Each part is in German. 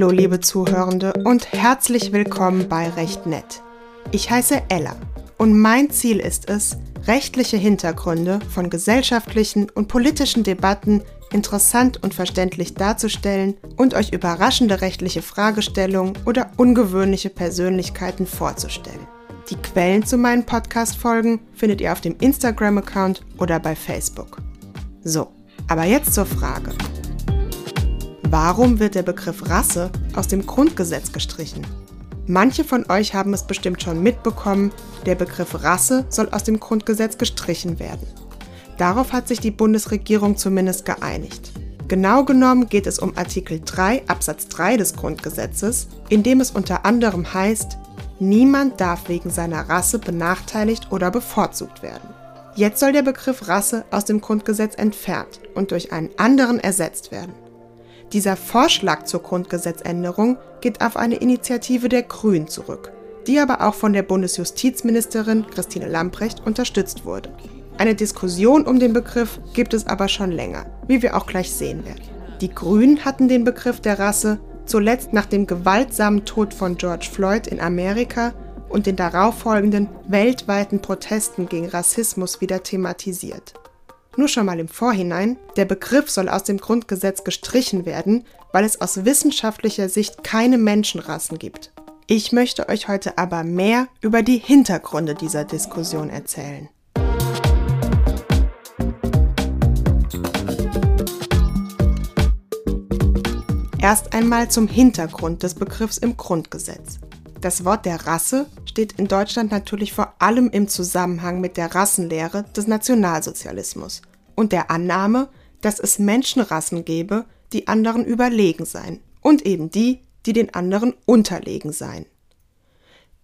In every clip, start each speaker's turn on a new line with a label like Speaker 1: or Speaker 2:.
Speaker 1: Hallo, liebe Zuhörende und herzlich willkommen bei Recht Nett. Ich heiße Ella und mein Ziel ist es, rechtliche Hintergründe von gesellschaftlichen und politischen Debatten interessant und verständlich darzustellen und euch überraschende rechtliche Fragestellungen oder ungewöhnliche Persönlichkeiten vorzustellen. Die Quellen zu meinen Podcast-Folgen findet ihr auf dem Instagram-Account oder bei Facebook. So, aber jetzt zur Frage. Warum wird der Begriff Rasse aus dem Grundgesetz gestrichen? Manche von euch haben es bestimmt schon mitbekommen, der Begriff Rasse soll aus dem Grundgesetz gestrichen werden. Darauf hat sich die Bundesregierung zumindest geeinigt. Genau genommen geht es um Artikel 3 Absatz 3 des Grundgesetzes, in dem es unter anderem heißt, niemand darf wegen seiner Rasse benachteiligt oder bevorzugt werden. Jetzt soll der Begriff Rasse aus dem Grundgesetz entfernt und durch einen anderen ersetzt werden. Dieser Vorschlag zur Grundgesetzänderung geht auf eine Initiative der Grünen zurück, die aber auch von der Bundesjustizministerin Christine Lamprecht unterstützt wurde. Eine Diskussion um den Begriff gibt es aber schon länger, wie wir auch gleich sehen werden. Die Grünen hatten den Begriff der Rasse zuletzt nach dem gewaltsamen Tod von George Floyd in Amerika und den darauffolgenden weltweiten Protesten gegen Rassismus wieder thematisiert. Nur schon mal im Vorhinein, der Begriff soll aus dem Grundgesetz gestrichen werden, weil es aus wissenschaftlicher Sicht keine Menschenrassen gibt. Ich möchte euch heute aber mehr über die Hintergründe dieser Diskussion erzählen. Erst einmal zum Hintergrund des Begriffs im Grundgesetz. Das Wort der Rasse steht in Deutschland natürlich vor allem im Zusammenhang mit der Rassenlehre des Nationalsozialismus und der Annahme, dass es Menschenrassen gäbe, die anderen überlegen seien und eben die, die den anderen unterlegen seien.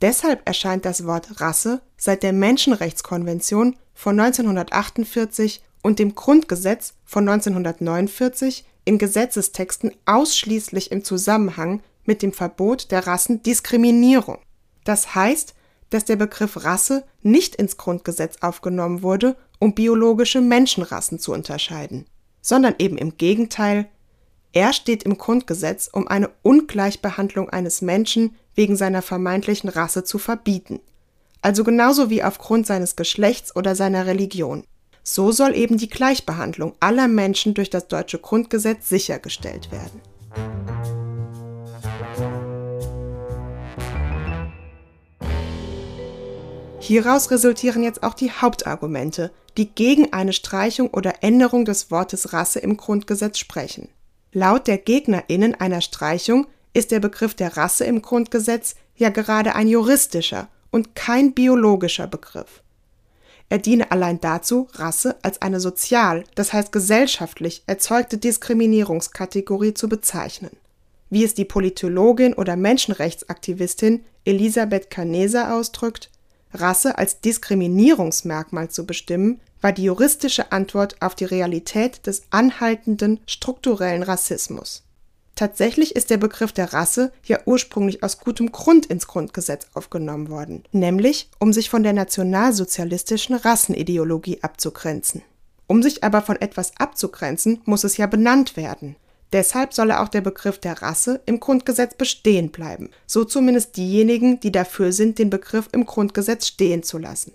Speaker 1: Deshalb erscheint das Wort Rasse seit der Menschenrechtskonvention von 1948 und dem Grundgesetz von 1949 in Gesetzestexten ausschließlich im Zusammenhang mit dem Verbot der Rassendiskriminierung. Das heißt, dass der Begriff Rasse nicht ins Grundgesetz aufgenommen wurde, um biologische Menschenrassen zu unterscheiden, sondern eben im Gegenteil, er steht im Grundgesetz, um eine Ungleichbehandlung eines Menschen wegen seiner vermeintlichen Rasse zu verbieten, also genauso wie aufgrund seines Geschlechts oder seiner Religion. So soll eben die Gleichbehandlung aller Menschen durch das deutsche Grundgesetz sichergestellt werden. Hieraus resultieren jetzt auch die Hauptargumente, die gegen eine Streichung oder Änderung des Wortes Rasse im Grundgesetz sprechen. Laut der Gegnerinnen einer Streichung ist der Begriff der Rasse im Grundgesetz ja gerade ein juristischer und kein biologischer Begriff. Er diene allein dazu, Rasse als eine sozial, das heißt gesellschaftlich erzeugte Diskriminierungskategorie zu bezeichnen. Wie es die Politologin oder Menschenrechtsaktivistin Elisabeth Caneser ausdrückt, Rasse als Diskriminierungsmerkmal zu bestimmen, war die juristische Antwort auf die Realität des anhaltenden strukturellen Rassismus. Tatsächlich ist der Begriff der Rasse ja ursprünglich aus gutem Grund ins Grundgesetz aufgenommen worden, nämlich um sich von der nationalsozialistischen Rassenideologie abzugrenzen. Um sich aber von etwas abzugrenzen, muss es ja benannt werden. Deshalb solle auch der Begriff der Rasse im Grundgesetz bestehen bleiben, so zumindest diejenigen, die dafür sind, den Begriff im Grundgesetz stehen zu lassen.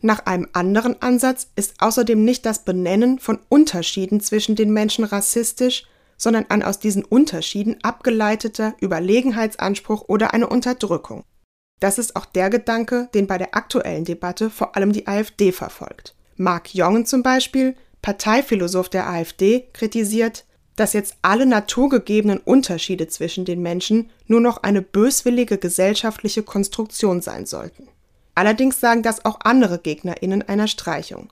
Speaker 1: Nach einem anderen Ansatz ist außerdem nicht das Benennen von Unterschieden zwischen den Menschen rassistisch, sondern ein aus diesen Unterschieden abgeleiteter Überlegenheitsanspruch oder eine Unterdrückung. Das ist auch der Gedanke, den bei der aktuellen Debatte vor allem die AfD verfolgt. Mark Jongen zum Beispiel, Parteiphilosoph der AfD, kritisiert, dass jetzt alle naturgegebenen Unterschiede zwischen den Menschen nur noch eine böswillige gesellschaftliche Konstruktion sein sollten. Allerdings sagen das auch andere Gegnerinnen einer Streichung.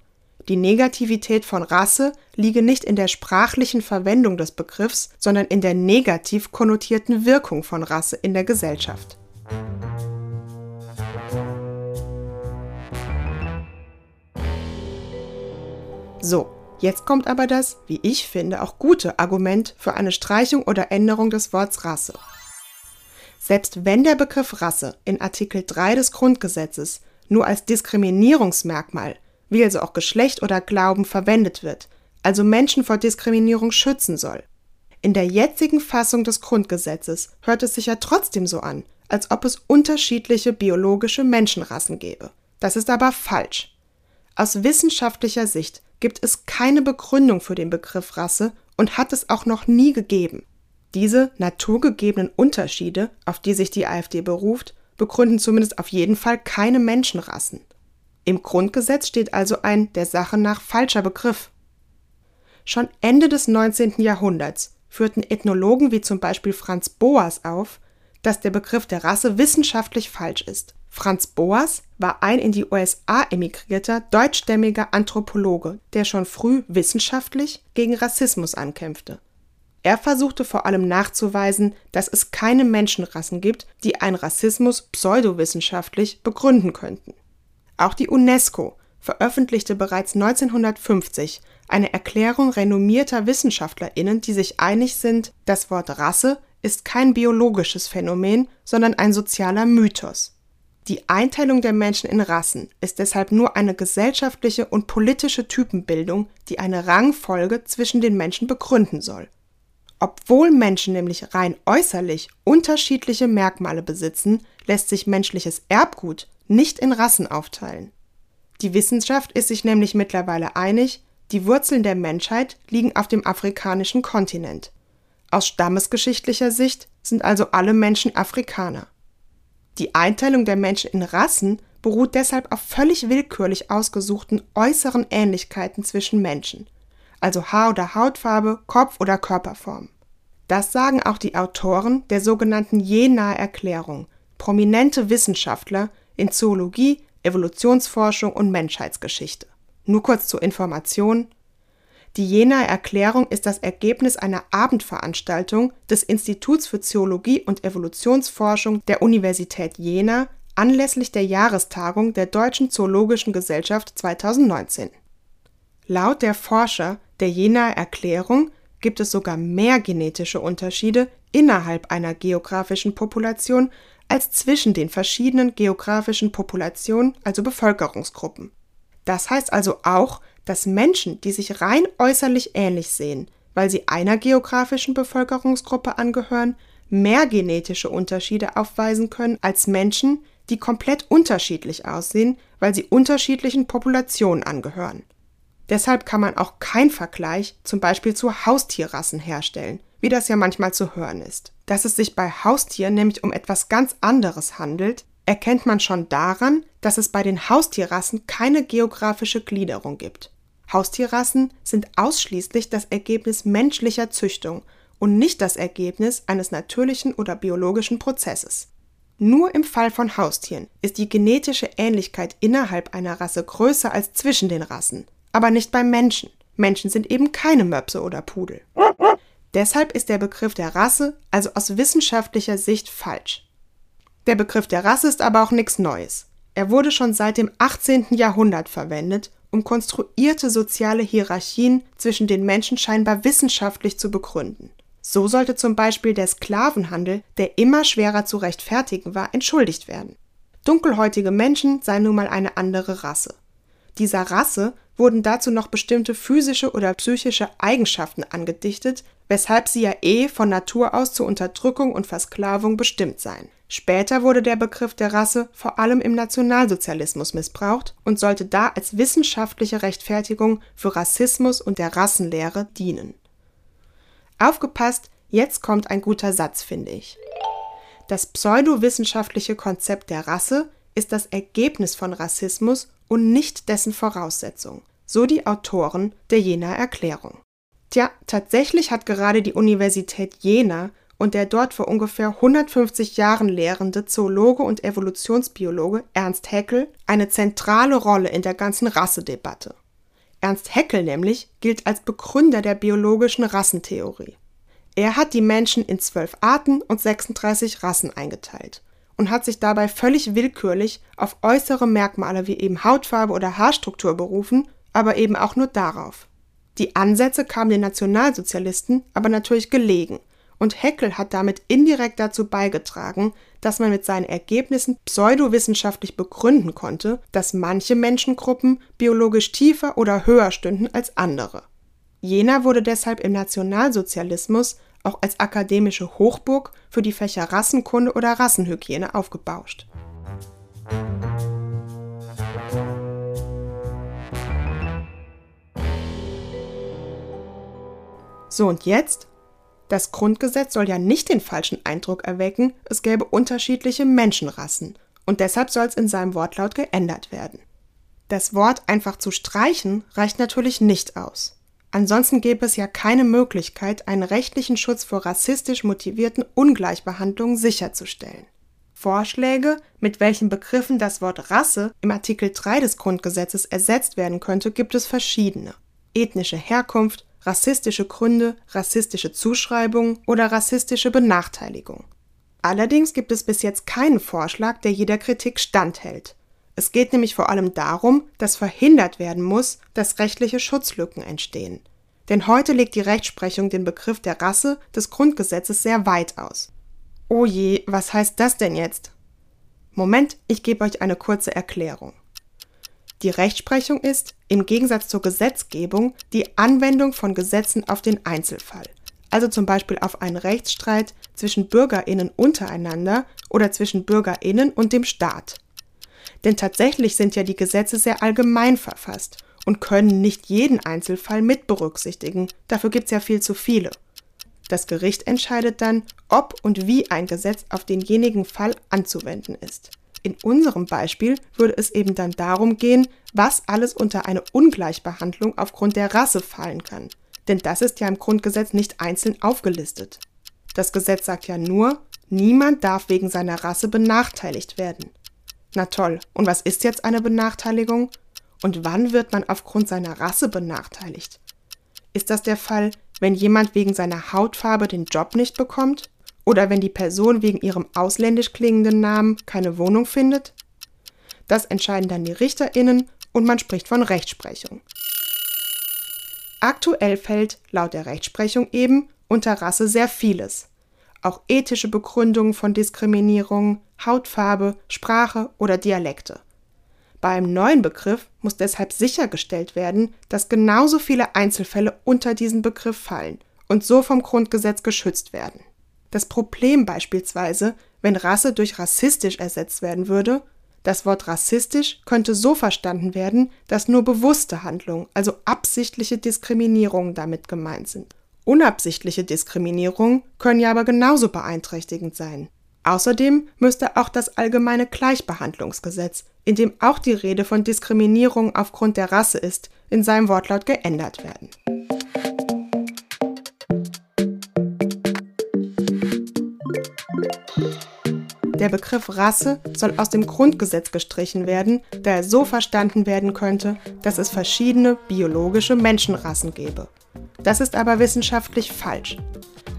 Speaker 1: Die Negativität von Rasse liege nicht in der sprachlichen Verwendung des Begriffs, sondern in der negativ konnotierten Wirkung von Rasse in der Gesellschaft. So, Jetzt kommt aber das, wie ich finde, auch gute Argument für eine Streichung oder Änderung des Wortes Rasse. Selbst wenn der Begriff Rasse in Artikel 3 des Grundgesetzes nur als Diskriminierungsmerkmal, wie also auch Geschlecht oder Glauben, verwendet wird, also Menschen vor Diskriminierung schützen soll, in der jetzigen Fassung des Grundgesetzes hört es sich ja trotzdem so an, als ob es unterschiedliche biologische Menschenrassen gäbe. Das ist aber falsch. Aus wissenschaftlicher Sicht gibt es keine Begründung für den Begriff Rasse und hat es auch noch nie gegeben. Diese naturgegebenen Unterschiede, auf die sich die AfD beruft, begründen zumindest auf jeden Fall keine Menschenrassen. Im Grundgesetz steht also ein der Sache nach falscher Begriff. Schon Ende des 19. Jahrhunderts führten Ethnologen wie zum Beispiel Franz Boas auf, dass der Begriff der Rasse wissenschaftlich falsch ist. Franz Boas war ein in die USA emigrierter deutschstämmiger Anthropologe, der schon früh wissenschaftlich gegen Rassismus ankämpfte. Er versuchte vor allem nachzuweisen, dass es keine Menschenrassen gibt, die einen Rassismus pseudowissenschaftlich begründen könnten. Auch die UNESCO veröffentlichte bereits 1950 eine Erklärung renommierter Wissenschaftlerinnen, die sich einig sind, das Wort Rasse ist kein biologisches Phänomen, sondern ein sozialer Mythos. Die Einteilung der Menschen in Rassen ist deshalb nur eine gesellschaftliche und politische Typenbildung, die eine Rangfolge zwischen den Menschen begründen soll. Obwohl Menschen nämlich rein äußerlich unterschiedliche Merkmale besitzen, lässt sich menschliches Erbgut nicht in Rassen aufteilen. Die Wissenschaft ist sich nämlich mittlerweile einig, die Wurzeln der Menschheit liegen auf dem afrikanischen Kontinent. Aus stammesgeschichtlicher Sicht sind also alle Menschen Afrikaner. Die Einteilung der Menschen in Rassen beruht deshalb auf völlig willkürlich ausgesuchten äußeren Ähnlichkeiten zwischen Menschen also Haar- oder Hautfarbe, Kopf- oder Körperform. Das sagen auch die Autoren der sogenannten Jenaer Erklärung, prominente Wissenschaftler in Zoologie, Evolutionsforschung und Menschheitsgeschichte. Nur kurz zur Information. Die Jenaer Erklärung ist das Ergebnis einer Abendveranstaltung des Instituts für Zoologie und Evolutionsforschung der Universität Jena anlässlich der Jahrestagung der Deutschen Zoologischen Gesellschaft 2019. Laut der Forscher der Jenaer Erklärung gibt es sogar mehr genetische Unterschiede innerhalb einer geografischen Population als zwischen den verschiedenen geografischen Populationen, also Bevölkerungsgruppen. Das heißt also auch, dass Menschen, die sich rein äußerlich ähnlich sehen, weil sie einer geografischen Bevölkerungsgruppe angehören, mehr genetische Unterschiede aufweisen können als Menschen, die komplett unterschiedlich aussehen, weil sie unterschiedlichen Populationen angehören. Deshalb kann man auch keinen Vergleich zum Beispiel zu Haustierrassen herstellen, wie das ja manchmal zu hören ist. Dass es sich bei Haustieren nämlich um etwas ganz anderes handelt, erkennt man schon daran, dass es bei den Haustierrassen keine geografische Gliederung gibt. Haustierrassen sind ausschließlich das Ergebnis menschlicher Züchtung und nicht das Ergebnis eines natürlichen oder biologischen Prozesses. Nur im Fall von Haustieren ist die genetische Ähnlichkeit innerhalb einer Rasse größer als zwischen den Rassen, aber nicht beim Menschen. Menschen sind eben keine Möpse oder Pudel. Deshalb ist der Begriff der Rasse also aus wissenschaftlicher Sicht falsch. Der Begriff der Rasse ist aber auch nichts Neues. Er wurde schon seit dem 18. Jahrhundert verwendet, um konstruierte soziale Hierarchien zwischen den Menschen scheinbar wissenschaftlich zu begründen. So sollte zum Beispiel der Sklavenhandel, der immer schwerer zu rechtfertigen war, entschuldigt werden. Dunkelhäutige Menschen seien nun mal eine andere Rasse. Dieser Rasse wurden dazu noch bestimmte physische oder psychische Eigenschaften angedichtet, weshalb sie ja eh von Natur aus zur Unterdrückung und Versklavung bestimmt seien. Später wurde der Begriff der Rasse vor allem im Nationalsozialismus missbraucht und sollte da als wissenschaftliche Rechtfertigung für Rassismus und der Rassenlehre dienen. Aufgepasst, jetzt kommt ein guter Satz, finde ich. Das pseudowissenschaftliche Konzept der Rasse ist das Ergebnis von Rassismus und nicht dessen Voraussetzung, so die Autoren der Jena Erklärung. Tja, tatsächlich hat gerade die Universität Jena und der dort vor ungefähr 150 Jahren lehrende Zoologe und Evolutionsbiologe Ernst Haeckel eine zentrale Rolle in der ganzen Rassedebatte. Ernst Haeckel nämlich gilt als Begründer der biologischen Rassentheorie. Er hat die Menschen in zwölf Arten und 36 Rassen eingeteilt und hat sich dabei völlig willkürlich auf äußere Merkmale wie eben Hautfarbe oder Haarstruktur berufen, aber eben auch nur darauf. Die Ansätze kamen den Nationalsozialisten aber natürlich gelegen, und Heckel hat damit indirekt dazu beigetragen, dass man mit seinen Ergebnissen pseudowissenschaftlich begründen konnte, dass manche Menschengruppen biologisch tiefer oder höher stünden als andere. Jener wurde deshalb im Nationalsozialismus auch als akademische Hochburg für die Fächer Rassenkunde oder Rassenhygiene aufgebauscht. So und jetzt? Das Grundgesetz soll ja nicht den falschen Eindruck erwecken, es gäbe unterschiedliche Menschenrassen und deshalb soll es in seinem Wortlaut geändert werden. Das Wort einfach zu streichen reicht natürlich nicht aus. Ansonsten gäbe es ja keine Möglichkeit, einen rechtlichen Schutz vor rassistisch motivierten Ungleichbehandlungen sicherzustellen. Vorschläge, mit welchen Begriffen das Wort Rasse im Artikel 3 des Grundgesetzes ersetzt werden könnte, gibt es verschiedene. Ethnische Herkunft, rassistische Gründe, rassistische Zuschreibung oder rassistische Benachteiligung. Allerdings gibt es bis jetzt keinen Vorschlag, der jeder Kritik standhält. Es geht nämlich vor allem darum, dass verhindert werden muss, dass rechtliche Schutzlücken entstehen. Denn heute legt die Rechtsprechung den Begriff der Rasse des Grundgesetzes sehr weit aus. Oh je, was heißt das denn jetzt? Moment, ich gebe euch eine kurze Erklärung. Die Rechtsprechung ist, im Gegensatz zur Gesetzgebung, die Anwendung von Gesetzen auf den Einzelfall, also zum Beispiel auf einen Rechtsstreit zwischen Bürgerinnen untereinander oder zwischen Bürgerinnen und dem Staat. Denn tatsächlich sind ja die Gesetze sehr allgemein verfasst und können nicht jeden Einzelfall mit berücksichtigen, dafür gibt es ja viel zu viele. Das Gericht entscheidet dann, ob und wie ein Gesetz auf denjenigen Fall anzuwenden ist. In unserem Beispiel würde es eben dann darum gehen, was alles unter eine Ungleichbehandlung aufgrund der Rasse fallen kann. Denn das ist ja im Grundgesetz nicht einzeln aufgelistet. Das Gesetz sagt ja nur, niemand darf wegen seiner Rasse benachteiligt werden. Na toll, und was ist jetzt eine Benachteiligung? Und wann wird man aufgrund seiner Rasse benachteiligt? Ist das der Fall, wenn jemand wegen seiner Hautfarbe den Job nicht bekommt? Oder wenn die Person wegen ihrem ausländisch klingenden Namen keine Wohnung findet? Das entscheiden dann die Richterinnen und man spricht von Rechtsprechung. Aktuell fällt laut der Rechtsprechung eben unter Rasse sehr vieles. Auch ethische Begründungen von Diskriminierung, Hautfarbe, Sprache oder Dialekte. Beim neuen Begriff muss deshalb sichergestellt werden, dass genauso viele Einzelfälle unter diesen Begriff fallen und so vom Grundgesetz geschützt werden. Das Problem beispielsweise, wenn Rasse durch rassistisch ersetzt werden würde, das Wort rassistisch könnte so verstanden werden, dass nur bewusste Handlungen, also absichtliche Diskriminierungen damit gemeint sind. Unabsichtliche Diskriminierungen können ja aber genauso beeinträchtigend sein. Außerdem müsste auch das allgemeine Gleichbehandlungsgesetz, in dem auch die Rede von Diskriminierung aufgrund der Rasse ist, in seinem Wortlaut geändert werden. Der Begriff Rasse soll aus dem Grundgesetz gestrichen werden, da er so verstanden werden könnte, dass es verschiedene biologische Menschenrassen gäbe. Das ist aber wissenschaftlich falsch.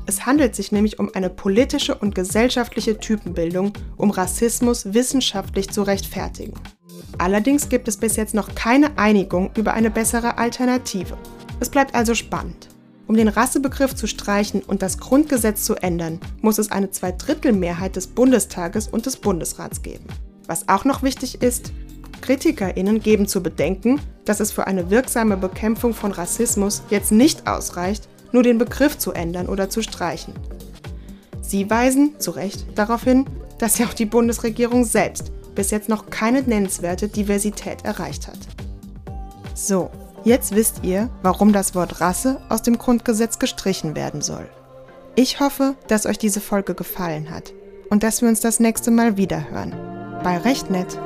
Speaker 1: Es handelt sich nämlich um eine politische und gesellschaftliche Typenbildung, um Rassismus wissenschaftlich zu rechtfertigen. Allerdings gibt es bis jetzt noch keine Einigung über eine bessere Alternative. Es bleibt also spannend. Um den Rassebegriff zu streichen und das Grundgesetz zu ändern, muss es eine Zweidrittelmehrheit des Bundestages und des Bundesrats geben. Was auch noch wichtig ist, KritikerInnen geben zu bedenken, dass es für eine wirksame Bekämpfung von Rassismus jetzt nicht ausreicht, nur den Begriff zu ändern oder zu streichen. Sie weisen, zu Recht, darauf hin, dass ja auch die Bundesregierung selbst bis jetzt noch keine nennenswerte Diversität erreicht hat. So, Jetzt wisst ihr, warum das Wort Rasse aus dem Grundgesetz gestrichen werden soll. Ich hoffe, dass euch diese Folge gefallen hat und dass wir uns das nächste Mal wieder hören. Bei Recht nett.